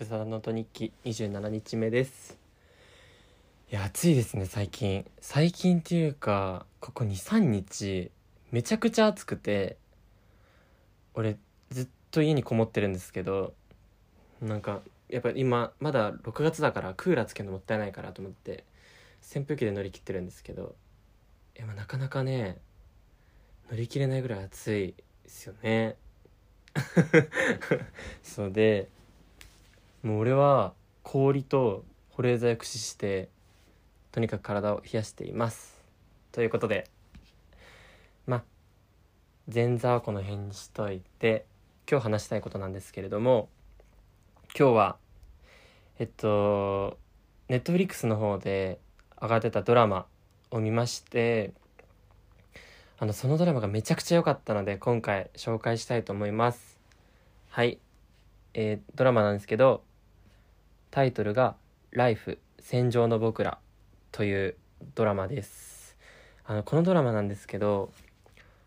ブサノート日記27日目です。いや暑いですね最近。最近っていうかここ23日めちゃくちゃ暑くて俺ずっと家にこもってるんですけどなんかやっぱ今まだ6月だからクーラーつけるのもったいないからと思って扇風機で乗り切ってるんですけどいやなかなかね乗り切れないぐらい暑いですよね。そうでもう俺は氷と保冷剤を駆使してとにかく体を冷やしています。ということでまあ前座はこの辺にしといて今日話したいことなんですけれども今日はえっとネットフリックスの方で上がってたドラマを見ましてあのそのドラマがめちゃくちゃ良かったので今回紹介したいと思います。はい。えー、ドラマなんですけどタイトルが「ライフ戦場の僕ら」というドラマです。あのこのドラマなんですけど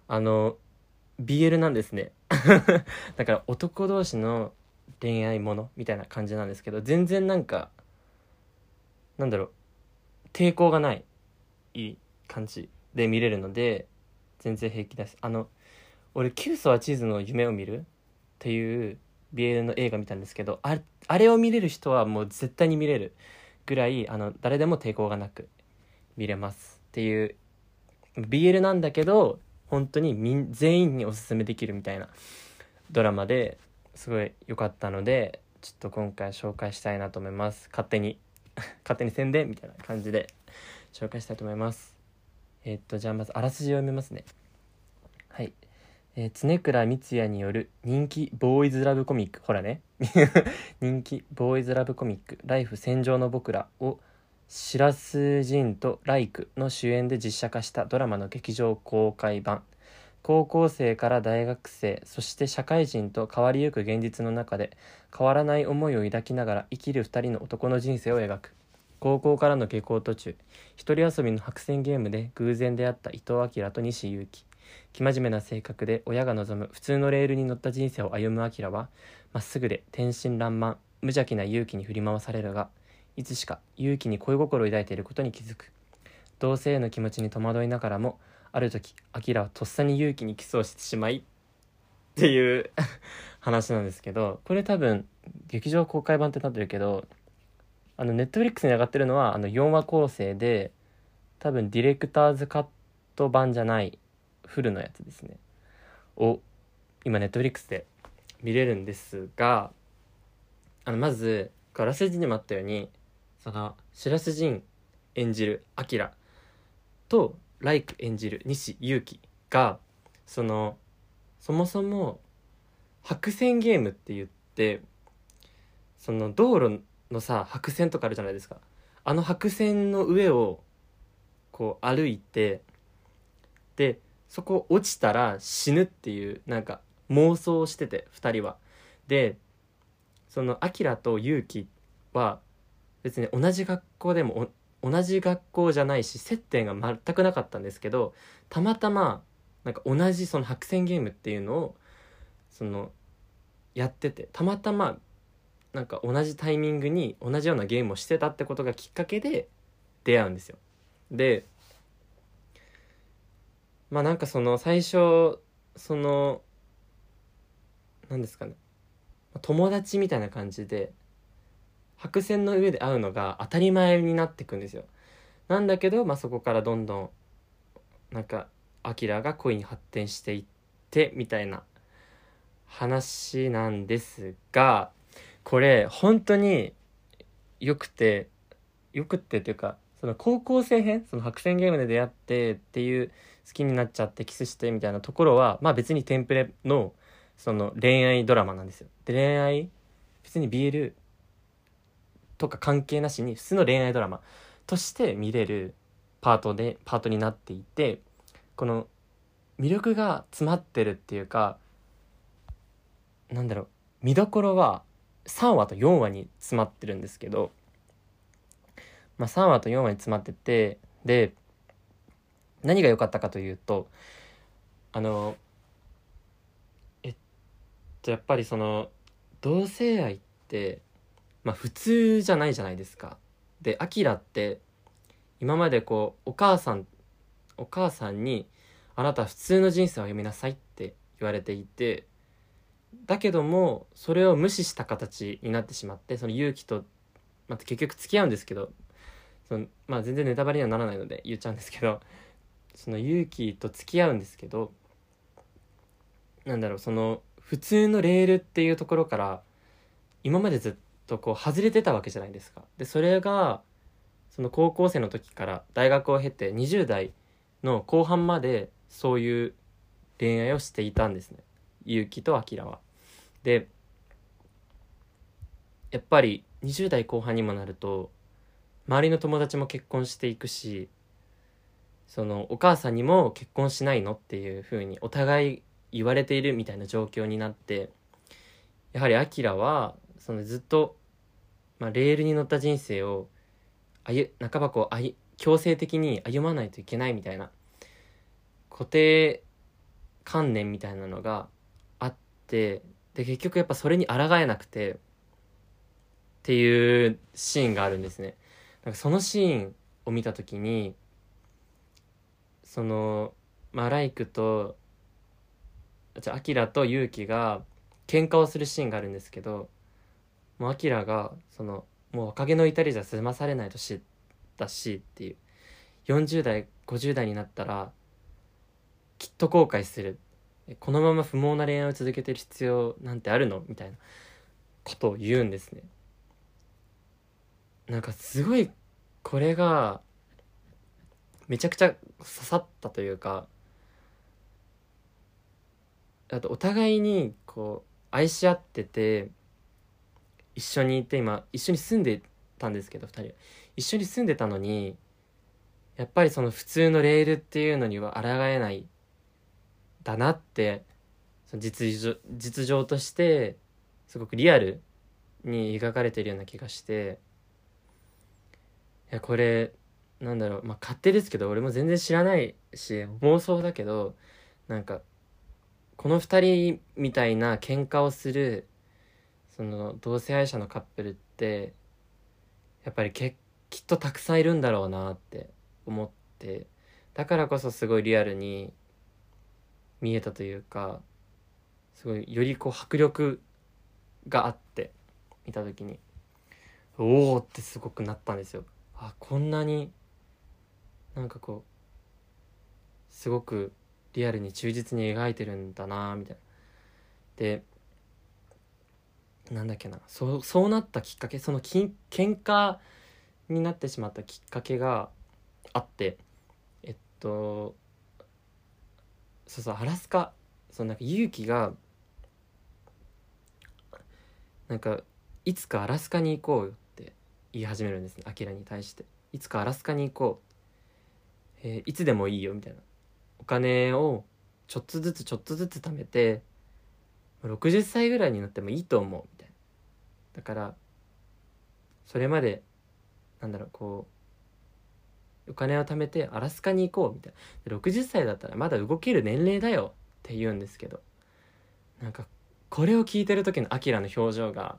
あの BL なんですね。だから男同士の恋愛ものみたいな感じなんですけど全然なんかなんだろう抵抗がないいい感じで見れるので全然平気です。あの俺「キューソはチーズの夢を見る」っていう BL の映画見たんですけどあれあれを見れる人はもう絶対に見れるぐらいあの誰でも抵抗がなく見れますっていう BL なんだけど本当にみ全員におすすめできるみたいなドラマですごい良かったのでちょっと今回紹介したいなと思います。勝手に 勝手に宣伝みたいな感じで紹介したいと思います。えー、っとじゃあまずあらすじを読みますね。はい、えー、常倉光也による人気ボーイズラブコミック。ほらね。人気ボーイズラブコミック「ライフ戦場の僕ら」を白洲仁とライクの主演で実写化したドラマの劇場公開版。高校生から大学生そして社会人と変わりゆく現実の中で変わらない思いを抱きながら生きる2人の男の人生を描く。高校からの下校途中一人遊びの白線ゲームで偶然出会った伊藤明と西勇輝。生真面目な性格で親が望む普通のレールに乗った人生を歩む明はまっすぐで天真爛漫無邪気な勇気に振り回されるがいつしか勇気に恋心を抱いていることに気づく。同性への気持ちに戸惑いながらもある時明はとっさに勇気にキスをしてしまいっていう話なんですけどこれ多分劇場公開版ってなってるけどあのネットフリックスに上がってるのはあの4話構成で多分ディレクターズカット版じゃないフルのやつですね。を今ネットフリックスで見れるんですがあのまずあらすじにもあったようにその白洲仁演じるアキラとライク演じる西勇輝がそのそもそも白線ゲームって言ってその道路のさ白線とかあるじゃないですか。あの白線の上をこう歩いてでそこ落ちたら死ぬっていうなんか妄想してて2人は。でそのアキラとユウキは別に同じ学校でも同じ学校じゃないし接点が全くなかったんですけどたまたまなんか同じその白線ゲームっていうのをそのやっててたまたまなんか同じタイミングに同じようなゲームをしてたってことがきっかけで出会うんですよ。でまあなんかその最初その何ですかね友達みたいな感じで白線の上で会うのが当たり前になってくんですよ。なんだけど、まあ、そこからどんどんなんかアキラが恋に発展していってみたいな話なんですがこれ本当によくてよくってっていうかその高校生編その白線ゲームで出会ってっていう好きになっちゃってキスしてみたいなところはまあ別にテンプレのその恋愛ドラマなんですよ。で恋愛別に BL とか関係なしに普通の恋愛ドラマとして見れるパートでパートになっていてこの魅力が詰まってるっていうかなんだろう見どころは3話と4話に詰まってるんですけど、まあ、3話と4話に詰まっててで何が良かったかというとあのえっとやっぱりその同性愛ってまあ普通じゃないじゃないですか。でアキラって今までこうお母さんお母さんに「あなた普通の人生を歩みなさい」って言われていてだけどもそれを無視した形になってしまってその勇気と、まあ、結局付き合うんですけどその、まあ、全然ネタバレにはならないので言っちゃうんですけどその勇気と付き合うんですけどなんだろうその普通のレールっていうところから今までずっとこう外れてたわけじゃないですか。でそれがその高校生の時から大学を経て20代の後半までそういう恋愛をしていたんですね結城と明は。でやっぱり20代後半にもなると周りの友達も結婚していくしそのお母さんにも結婚しないのっていうふうにお互い言われているみたいな状況になってやはりアキラはそのずっと、まあ、レールに乗った人生を歩半ばこう歩強制的に歩まないといけないみたいな固定観念みたいなのがあってで結局やっぱそれに抗えなくてっていうシーンがあるんですね。なんかそのシーンを見た時にそのマライクとじゃあアキラとユウキが喧嘩をするシーンがあるんですけどもうアキラがそのもう若気の至りじゃ済まされないと知ったしっていう40代50代になったらきっと後悔する。このまま不毛な恋愛を続けてる必要なんてあるの？みたいなことを言うんですね。なんかすごいこれがめちゃくちゃ刺さったというかあとお互いにこう愛し合ってて一緒にいて今一緒に住んでたんですけど2人一緒に住んでたのにやっぱりその普通のレールっていうのには抗えないだなってその実情実情としてすごくリアルに描かれてるような気がしていやこれなんだろうまあ勝手ですけど俺も全然知らないし妄想だけどなんかこの2人みたいな喧嘩をするその同性愛者のカップルってやっぱりけきっとたくさんいるんだろうなって思ってだからこそすごいリアルに見えたというかすごいよりこう迫力があって見た時におおってすごくなったんですよ。あこんなになんかこうすごくリアルに忠実に描いてるんだなみたいな。でなんだっけな。そうそうなったきっかけそのきん喧嘩になってしまったきっかけがあってえっとそうそうアラスカそのなんか勇気がなんかいつかアラスカに行こうよって言い始めるんですねアキラに対して。いつかアラスカに行こう、えー、いつでもいいよみたいな。お金をちょっとずつちょっとずつ貯めて60歳ぐらいになってもいいと思うみたいな。だからそれまでなんだろうこうお金を貯めてアラスカに行こうみたいな。60歳だったらまだ動ける年齢だよって言うんですけどなんかこれを聞いてる時のアキラの表情が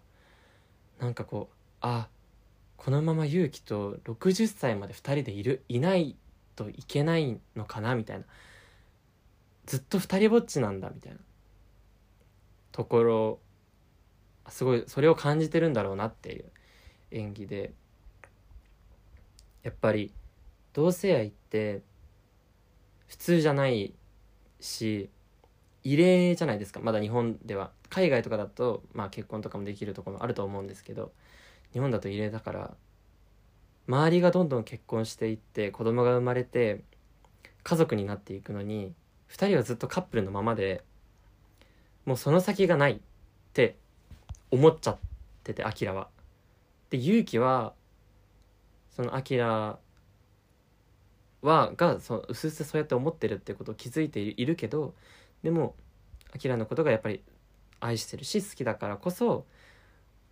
なんかこうあこのまま勇気と60歳まで2人でいるいないといけないのかなみたいな。ずっと2人ぼっちなんだみたいなところすごいそれを感じてるんだろうなっていう演技で。やっぱり同性愛って普通じゃないし異例じゃないですか。まだ日本では。海外とかだと、まあ、結婚とかもできるところもあると思うんですけど日本だと異例だから周りがどんどん結婚していって子供が生まれて家族になっていくのに2人はずっとカップルのままでもうその先がないって思っちゃっててアキラは。で勇気はそのアキラはがその薄々そうやって思ってるってことを気づいているけどでもアキラのことがやっぱり愛してるし好きだからこそ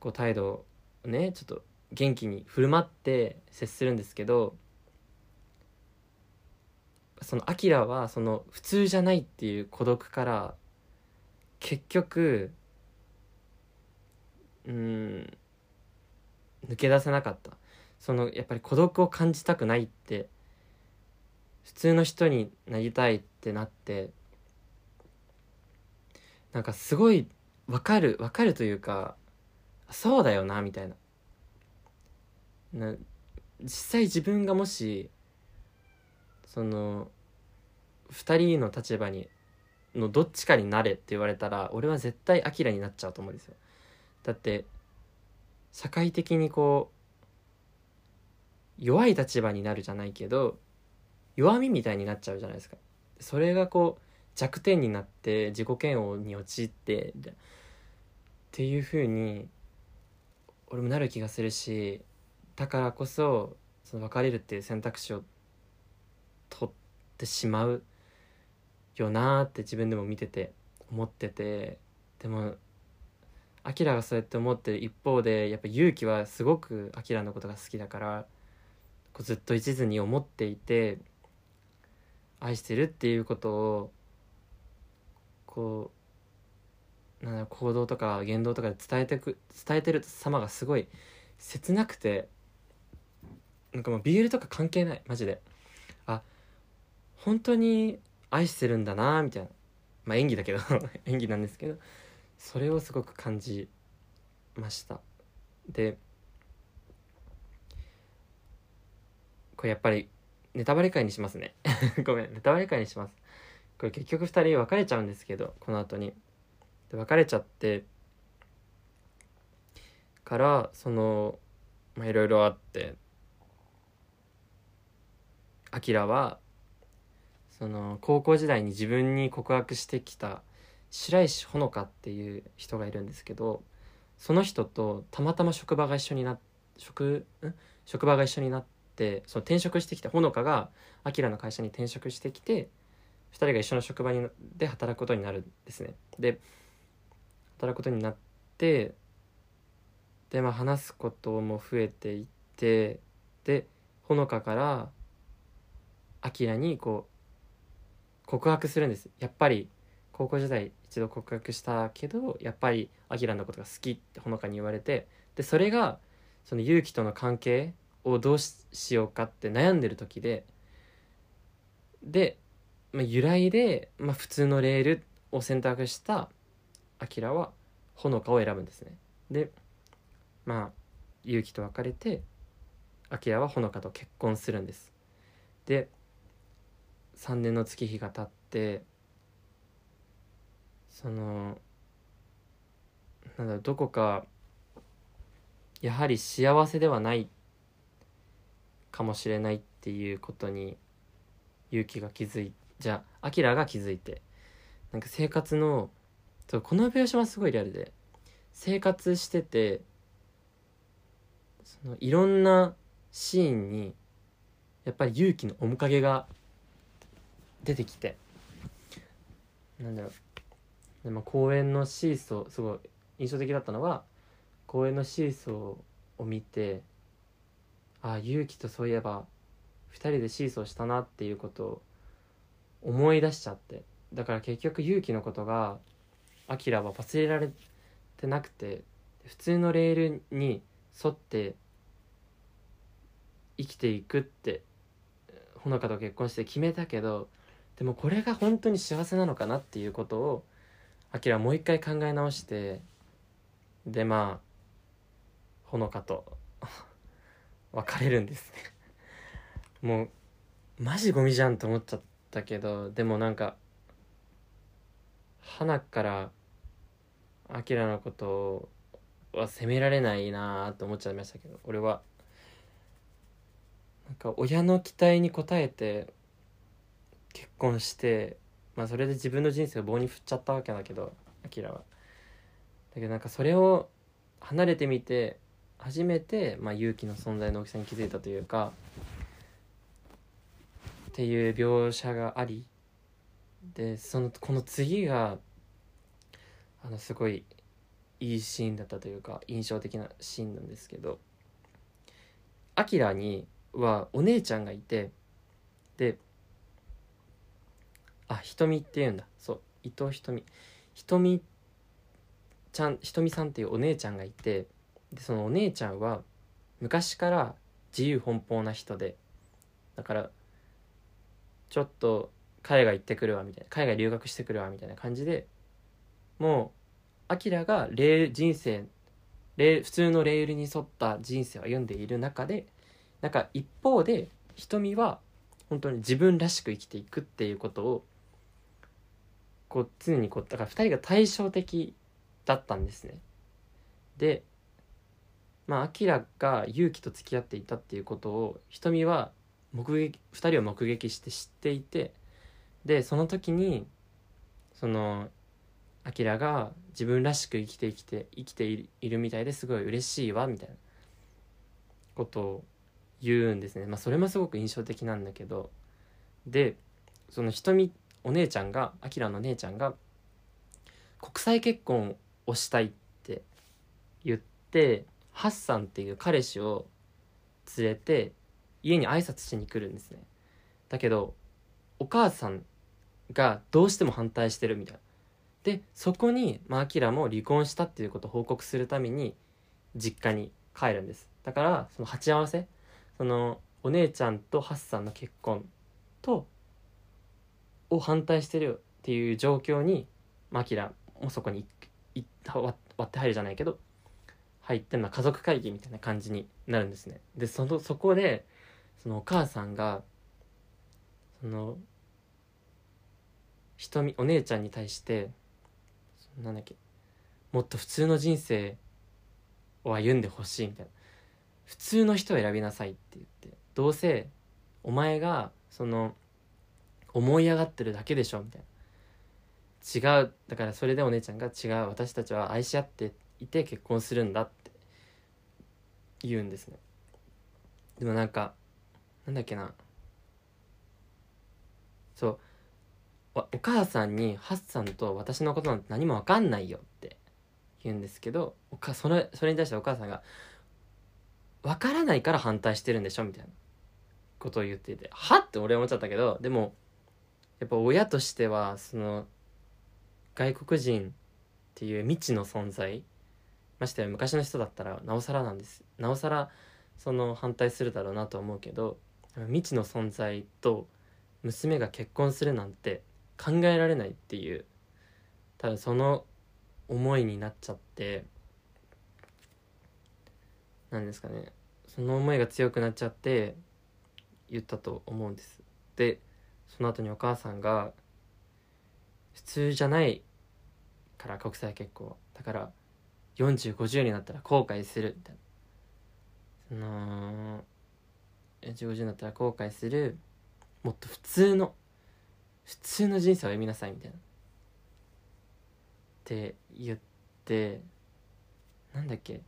こう態度をねちょっと元気に振る舞って接するんですけどそのアキラはその普通じゃないっていう孤独から結局うん抜け出せなかった。そのやっぱり孤独を感じたくないって普通の人になりたいってなってなんかすごい分かる分かるというかそうだよなみたいな。な実際自分がもしその2人の立場にのどっちかになれって言われたら俺は絶対アキラになっちゃうと思うんですよ。だって社会的にこう弱い立場になるじゃないけど弱みみたいになっちゃうじゃないですか。それがこう弱点になって自己嫌悪に陥ってっていう風に俺もなる気がするしだからこそその別れるっていう選択肢を取ってしまうよなーって自分でも見てて思ってて。でもアキラがそうやって思ってる一方でやっぱ勇気はすごくアキラのことが好きだからこうずっと一途に思っていて愛してるっていうことをこうなん行動とか言動とかで伝えてく伝えてる様がすごい切なくてなんかもう BL とか関係ないマジで。あ本当に愛してるんだなみたいな。まあ演技だけど 演技なんですけどそれをすごく感じました。でこれやっぱりネタバレ会にしますね。ごめんネタバレ会にします。これ結局2人別れちゃうんですけどこの後に。で別れちゃってからそのまあいろいろあって。アキラはその高校時代に自分に告白してきた白石ほのかっていう人がいるんですけどその人とたまたま職場が一緒にな職職場が一緒になってその転職してきたほのかがアキラの会社に転職してきて2人が一緒の職場にで働くことになるんですね。で働くことになってでまあ話すことも増えていってでほのかからアキラにこう告白するんです。やっぱり高校時代一度告白したけどやっぱりアキラのことが好きってほのかに言われてでそれがその勇気との関係をどうしようかって悩んでる時でで、まあ、由来で、まあ、普通のレールを選択したアキラはほのかを選ぶんですね。でまあ勇気と別れてアキラはほのかと結婚するんです。で3年の月日が経ってそのなんだろどこかやはり幸せではないかもしれないっていうことに勇気が気づいじゃあアキラが気づいてなんか生活のそうこの描写はすごいリアルで生活しててそのいろんなシーンにやっぱり勇気の面影が出てきて。なんだろう。で、まあ、公園のシーソーすごい印象的だったのは公園のシーソーを見てああ勇気とそういえば2人でシーソーしたなっていうことを思い出しちゃって。だから結局勇気のことがアキラは忘れられてなくて普通のレールに沿って生きていくってほのかと結婚して決めたけどでもこれが本当に幸せなのかなっていうことをアキラもう一回考え直してでまあほのかと 別れるんですね。もうマジゴミじゃんと思っちゃったけどでもなんか花からアキラのことは責められないなあと思っちゃいましたけど俺は。なんか親の期待に応えて結婚してまあそれで自分の人生を棒に振っちゃったわけだけどアキラは。だけどなんかそれを離れてみて初めて、まあ、勇気の存在の大きさに気づいたというかっていう描写がありでそのこの次があのすごいいいシーンだったというか印象的なシーンなんですけどアキラにはお姉ちゃんがいてであひとみっていうんだ。そう。伊藤ひとみひとみちゃんひとみさんっていうお姉ちゃんがいてでそのお姉ちゃんは昔から自由奔放な人でだからちょっと海外行ってくるわみたいな。海外留学してくるわみたいな感じでもうアキラが人生普通のレールに沿った人生を歩んでいる中でなんか一方で瞳は本当に自分らしく生きていくっていうことをこう常にこうだから2人が対照的だったんですね。でまあアキラが勇気と付き合っていたっていうことを瞳は目撃2人を目撃して知っていてでその時にそのアキラが自分らしく生きて生きて生きているみたいですごい嬉しいわみたいなことを言うんですね。まあそれもすごく印象的なんだけど。でその瞳お姉ちゃんがアキラの姉ちゃんが国際結婚をしたいって言ってハッサンっていう彼氏を連れて家に挨拶しに来るんですね。だけどお母さんがどうしても反対してるみたいな。でそこにまあアキラも離婚したっていうことを報告するために実家に帰るんです。だからその鉢合わせそのお姉ちゃんとハッサンの結婚とを反対してるっていう状況にマキラもそこに割って入るじゃないけど入ってま家族会議みたいな感じになるんですね。でそのそこでそのお母さんがその瞳お姉ちゃんに対してなんだっけもっと普通の人生を歩んでほしいみたいな。普通の人を選びなさいって言ってどうせお前がその思い上がってるだけでしょみたいな。違う。だからそれでお姉ちゃんが違う私たちは愛し合っていて結婚するんだって言うんですね。でもなんかなんだっけな。そう。お母さんにハッサンと私のことなんて何も分かんないよって言うんですけどおかそれそれに対してお母さんが「分からないから反対してるんでしょ」みたいなことを言っていて「は?」って俺思っちゃったけどでもやっぱ親としてはその外国人っていう未知の存在ましてや昔の人だったらなおさらなんです。なおさらその反対するだろうなと思うけど未知の存在と娘が結婚するなんて考えられないっていう多分その思いになっちゃってなんですかね。その思いが強くなっちゃって言ったと思うんです。でその後にお母さんが普通じゃないから国際結婚だから4050になったら後悔するみたいな。その4050になったら後悔する。もっと普通の普通の人生を歩みなさいみたいな。って言ってなんだっけ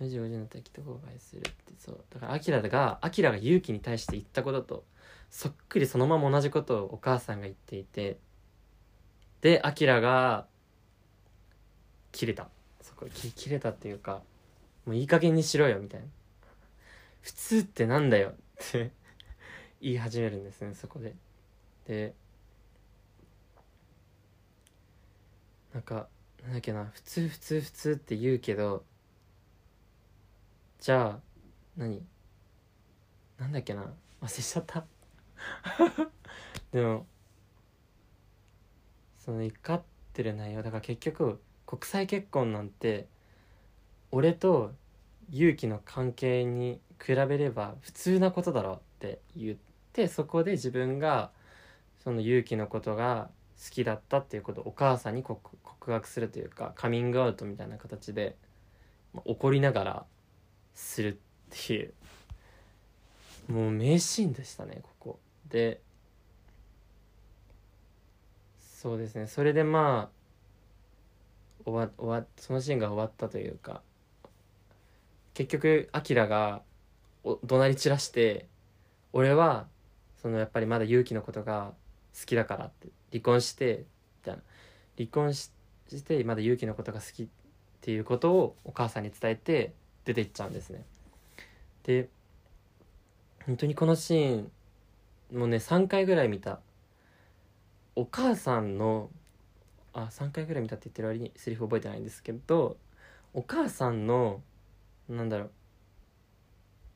？4050になったらきっと後悔するって。そう。だからアキラがアキラが勇気に対して言ったこととそっくりそのまま同じことをお母さんが言っていてでアキラが切れた。そこ切れたっていうかもういい加減にしろよみたいな。普通ってなんだよって言い始めるんですねそこで。でなんかなんだっけな普通普通普通って言うけどじゃあ何？なんだっけな忘れちゃった。でもその怒ってる内容だから結局国際結婚なんて俺と勇気の関係に比べれば普通なことだろって言ってそこで自分がその勇気のことが好きだったっていうことをお母さんに告白するというかカミングアウトみたいな形でま怒りながらするっていうもう名シーンでしたねでそうですね。それでまあ終わ終わそのシーンが終わったというか結局アキラがお怒鳴り散らして俺はそのやっぱりまだ勇気のことが好きだからって離婚してみたいな。離婚してまだ勇気のことが好きっていうことをお母さんに伝えて出ていっちゃうんですね。で本当にこのシーンもうね3回ぐらい見た。お母さんのあ3回ぐらい見たって言ってる割にセリフ覚えてないんですけどお母さんのなんだろう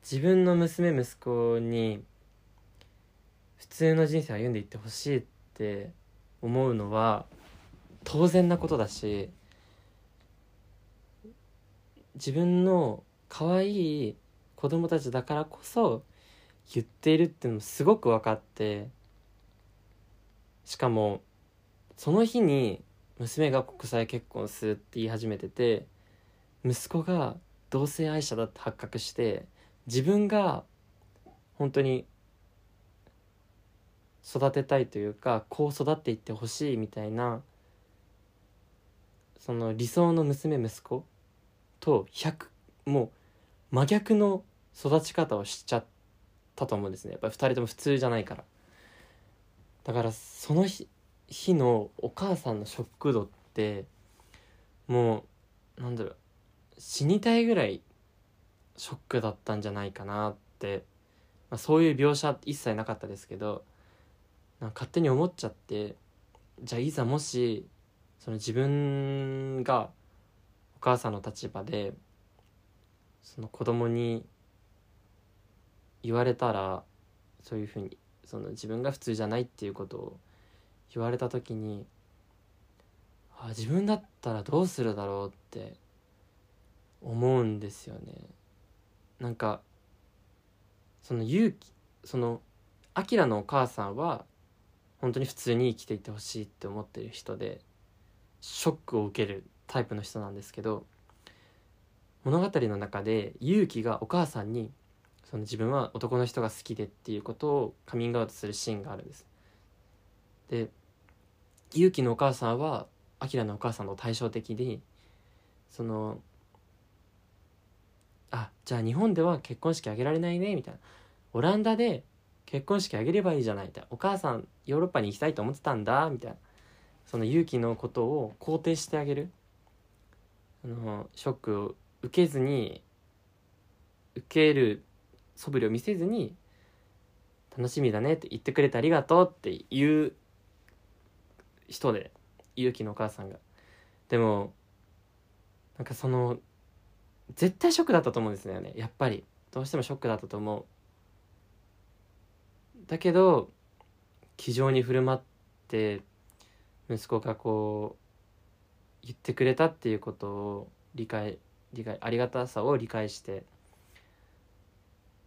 自分の娘息子に普通の人生歩んでいってほしいって思うのは当然なことだし自分の可愛い子供たちだからこそ言っているっていうのもすごく分かってしかもその日に娘が国際結婚するって言い始めてて息子が同性愛者だって発覚して自分が本当に育てたいというかこう育っていってほしいみたいなその理想の娘息子と100もう真逆の育ち方をしちゃってたと思うんですね。やっぱり2人とも普通じゃないから。だからその日日のお母さんのショック度ってもうなんだろう死にたいぐらいショックだったんじゃないかなって、まあ、そういう描写一切なかったですけどなんか勝手に思っちゃってじゃあいざもしその自分がお母さんの立場でその子供に言われたらそういうふうにその自分が普通じゃないっていうことを言われた時にあ自分だったらどうするだろうって思うんですよね。なんかその勇気そのアキラのお母さんは本当に普通に生きていてほしいって思ってる人でショックを受けるタイプの人なんですけど物語の中で勇気がお母さんにその自分は男の人が好きでっていうことをカミングアウトするシーンがあるんです。で勇気のお母さんはアキラのお母さんの対照的でそのあじゃあ日本では結婚式挙げられないねみたいな。オランダで結婚式挙げればいいじゃないみたいな。お母さんヨーロッパに行きたいと思ってたんだみたいな。その勇気のことを肯定してあげる。あのショックを受けずに受ける素振りを見せずに楽しみだねって言ってくれてありがとうっていう人で勇気のお母さんが。でもなんかその絶対ショックだったと思うんですよねやっぱり。どうしてもショックだったと思う。だけど気丈に振る舞って息子がこう言ってくれたっていうことを理解理解ありがたさを理解して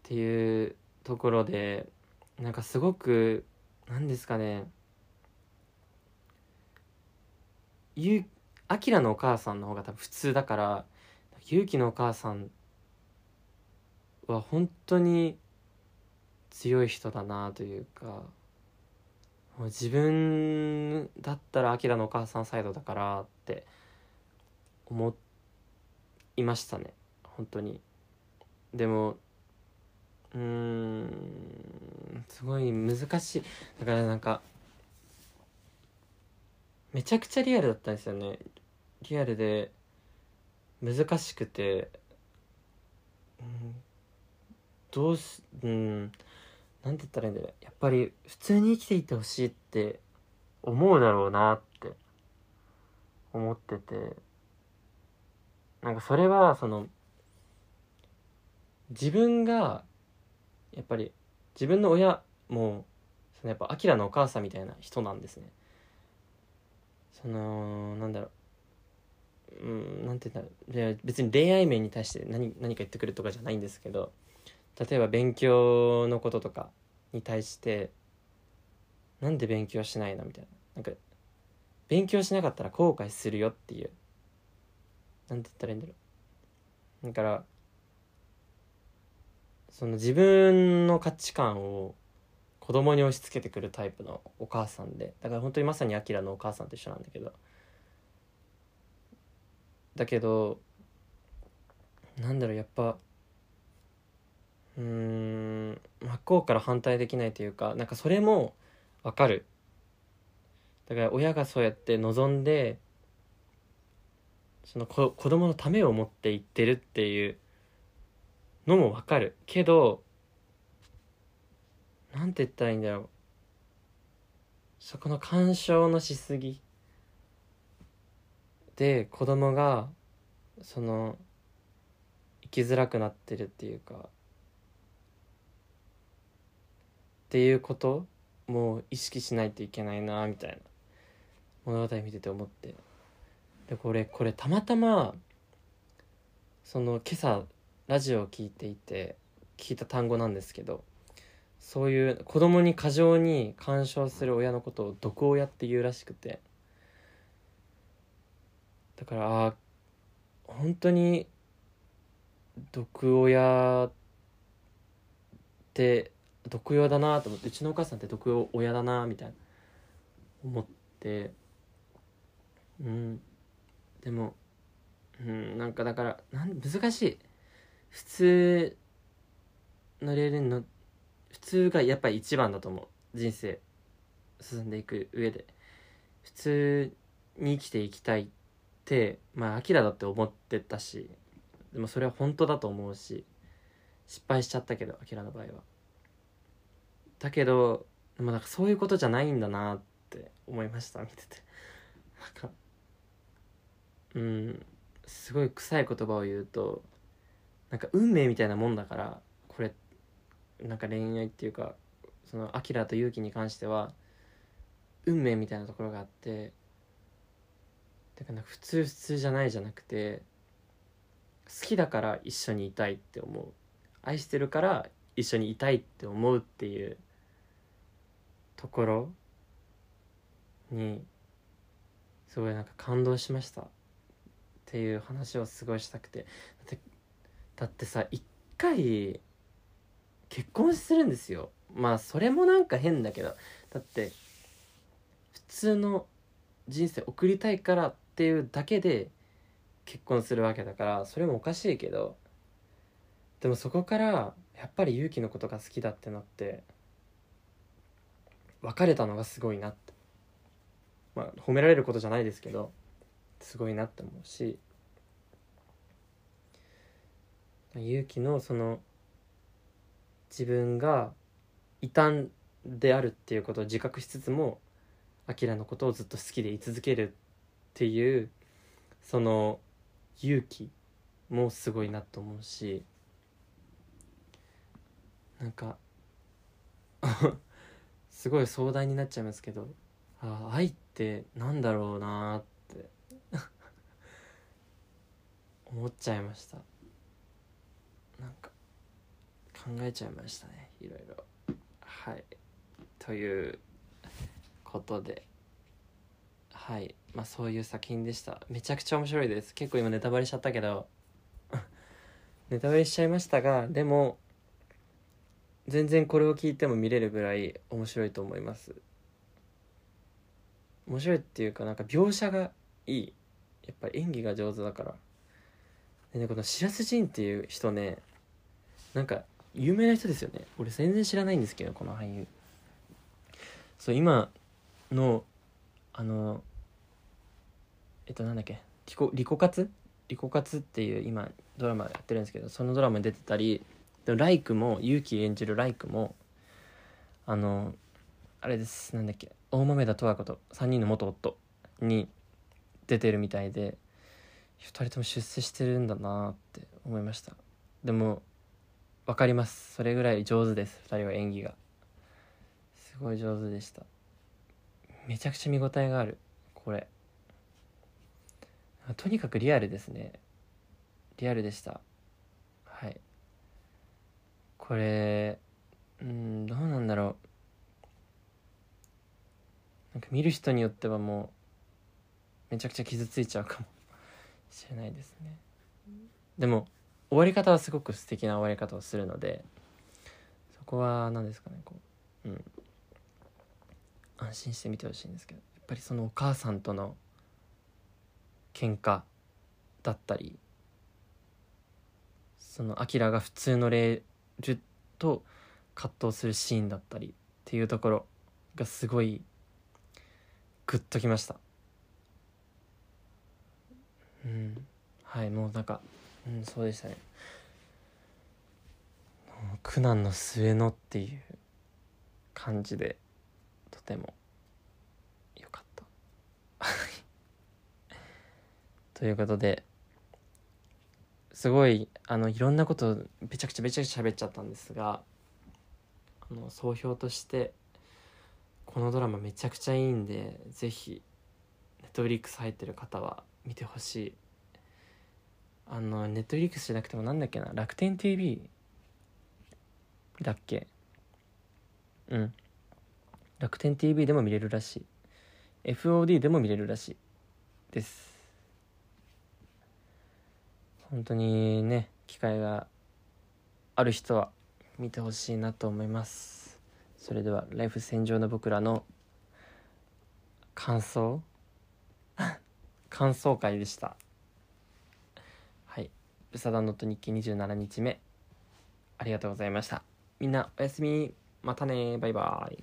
っていうところでなんかすごく何ですかねゆあきらのお母さんの方が多分普通だからゆうきのお母さんは本当に強い人だなというかもう自分だったらアキラのお母さんサイドだからって思いましたね本当に。でもうんすごい難しい。だからなんかめちゃくちゃリアルだったんですよね。リアルで難しくて、どうしうんなんて言ったらいいんだろう。やっぱり普通に生きていてほしいって思うだろうなって思ってて。なんかそれはその自分がやっぱり自分の親もそのやっぱアキラのお母さんみたいな人なんですね。そのなんだろう。うんなんて言うんだろう。別に恋愛面に対して何何か言ってくるとかじゃないんですけど例えば勉強のこととかに対してなんで勉強しないのみたいな。なんか勉強しなかったら後悔するよっていう。なんて言ったらいいんだろう。だからその自分の価値観を子供に押し付けてくるタイプのお母さんでだから本当にまさにアキラのお母さんと一緒なんだけどだけどなんだろうやっぱうん真っ向から反対できないというかなんかそれもわかる。だから親がそうやって望んでその子子供のためを思って言ってるっていうのもわかるけどなんて言ったらいいんだろう。そこの干渉のしすぎで子供がその生きづらくなってるっていうかっていうことも意識しないといけないなみたいな物語見てて思って。でこれこれたまたまその今朝ラジオを聞いていて聞いた単語なんですけどそういう子供に過剰に干渉する親のことを毒親っていうらしくて。だからあ本当に毒親って毒親だなと思ってうちのお母さんって毒親だなみたいな思って。うん。でもうんなんかだからなん難しい。普通のレールにの普通がやっぱり一番だと思う。人生進んでいく上で。普通に生きていきたいってまあアキラだって思ってたしでもそれは本当だと思うし失敗しちゃったけどアキラの場合は。だけどでもなんかそういうことじゃないんだなって思いました。見てて。なんかうんすごい臭い言葉を言うとなんか運命みたいなもんだからこれなんか恋愛っていうかそのアキラと勇気に関しては運命みたいなところがあってだから普通普通じゃないじゃなくて好きだから一緒にいたいって思う。愛してるから一緒にいたいって思うっていうところにすごいなんか感動しました。っていう話をすごいしたくて。だってだってさ一回結婚するんですよ。まあそれもなんか変だけど。だって普通の人生送りたいからっていうだけで結婚するわけだからそれもおかしいけど。でもそこからやっぱり勇気のことが好きだってなって別れたのがすごいなって。まあ褒められることじゃないですけどすごいなって思うし。勇気のその自分が異端であるっていうことを自覚しつつもアキラのことをずっと好きでい続けるっていうその勇気もすごいなと思うしなんかすごい壮大になっちゃいますけどあ愛ってなんだろうなって思っちゃいましたなんか考えちゃいましたねいろいろ。はい。ということで。はい。まあそういう作品でした。めちゃくちゃ面白いです。結構今ネタバレしちゃったけど。ネタバレしちゃいましたがでも全然これを聞いても見れるぐらい面白いと思います。面白いっていうかなんか描写がいい。やっぱり演技が上手だから。でねこの白洲迅っていう人ねなんか有名な人ですよね。俺全然知らないんですけどこの俳優。そう今のあのえっとなんだっけリコリコカツリコカツっていう今ドラマやってるんですけどそのドラマに出てたりでもライクも勇気演じるライクもあのあれです。なんだっけ大豆田十和子と3人の元夫に出てるみたいで2人とも出世してるんだなって思いました。でも分かります。それぐらい上手です。2人は演技が。すごい上手でした。めちゃくちゃ見応えがある。これ。とにかくリアルですね。リアルでした。はい。これうんどうなんだろう。なんか見る人によってはもうめちゃくちゃ傷ついちゃうかも。しれないですね。でも終わり方はすごく素敵な終わり方をするのでそこは何ですかねこううん。安心して見てほしいんですけどやっぱりそのお母さんとの喧嘩だったりそのアキラが普通のレールと葛藤するシーンだったりっていうところがすごいグッときました。うん。はいもうなんかうんそうでしたね。苦難の末のっていう感じでとてもよかった。ということですごいあのいろんなことべちゃくちゃべちゃくちゃ喋っちゃったんですがあの総評としてこのドラマめちゃくちゃいいんでぜひネットフリックス入ってる方は見てほしい。あのネットフリックスじゃなくてもなんだっけな？楽天 TV だっけ？うん。楽天 TV でも見れるらしい。FOD でも見れるらしい。です。本当にね機会がある人は見てほしいなと思います。それではライフ戦場の僕らの感想。感想会でした。はい「ブサダンノット日記27日目」ありがとうございました。みんなおやすみ。またねバイバイ。